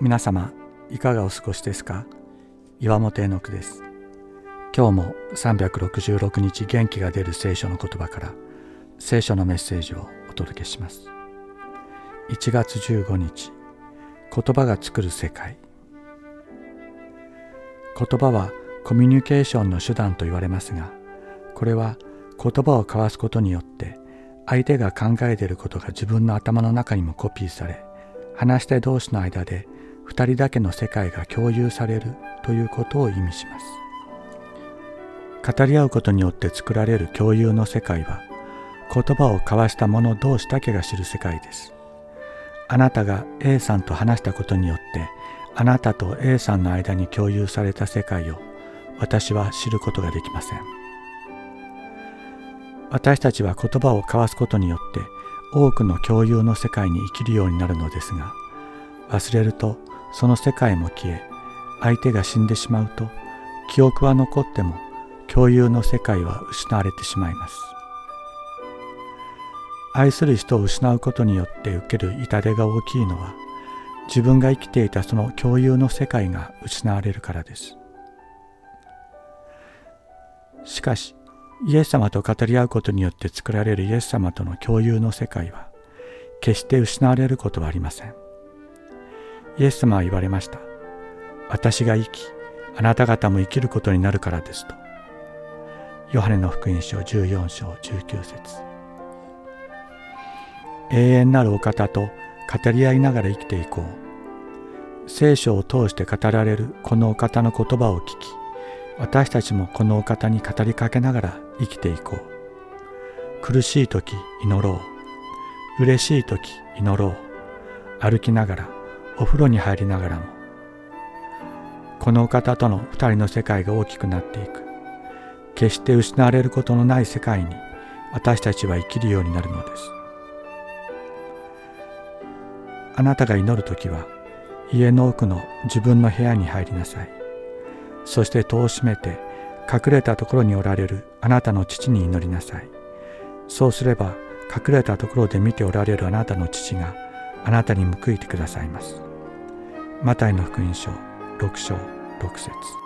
皆様いかがお過ごしですか？岩本絵の句です。今日も366日元気が出る聖書の言葉から聖書のメッセージをお届けします。1月15日言葉が作る世界。言葉はコミュニケーションの手段と言われますがこれは言葉を交わすことによって相手が考えていることが自分の頭の中にもコピーされ話し手同士の間で2人だけの世界が共有されるということを意味します。語り合うことによって作られる共有の世界は言葉を交わした者同士だけが知る世界です。あなたが A さんと話したことによってあなたと A さんの間に共有された世界を私は知ることができません。私たちは言葉を交わすことによって多くの共有の世界に生きるようになるのですが忘れるとその世界も消え相手が死んでしまうと記憶は残っても共有の世界は失われてしまいます。愛する人を失うことによって受ける痛手が大きいのは自分が生きていたその共有の世界が失われるからです。しかしイエス様と語り合うことによって作られるイエス様との共有の世界は決して失われることはありませんイエス様は言われました。私が生き、あなた方も生きることになるからですと。ヨハネの福音書14章19節永遠なるお方と語り合いながら生きていこう。聖書を通して語られるこのお方の言葉を聞き、私たちもこのお方に語りかけながら生きていこう。苦しい時祈ろう。嬉しい時祈ろう。歩きながらお風呂に入りながらもこのお方との二人の世界が大きくなっていく決して失われることのない世界に私たちは生きるようになるのですあなたが祈る時は家の奥の自分の部屋に入りなさいそして戸を閉めて隠れたところにおられるあなたの父に祈りなさい。そうすれば隠れたところで見ておられるあなたの父があなたに報いてくださいます。マタイの福音書6章6節。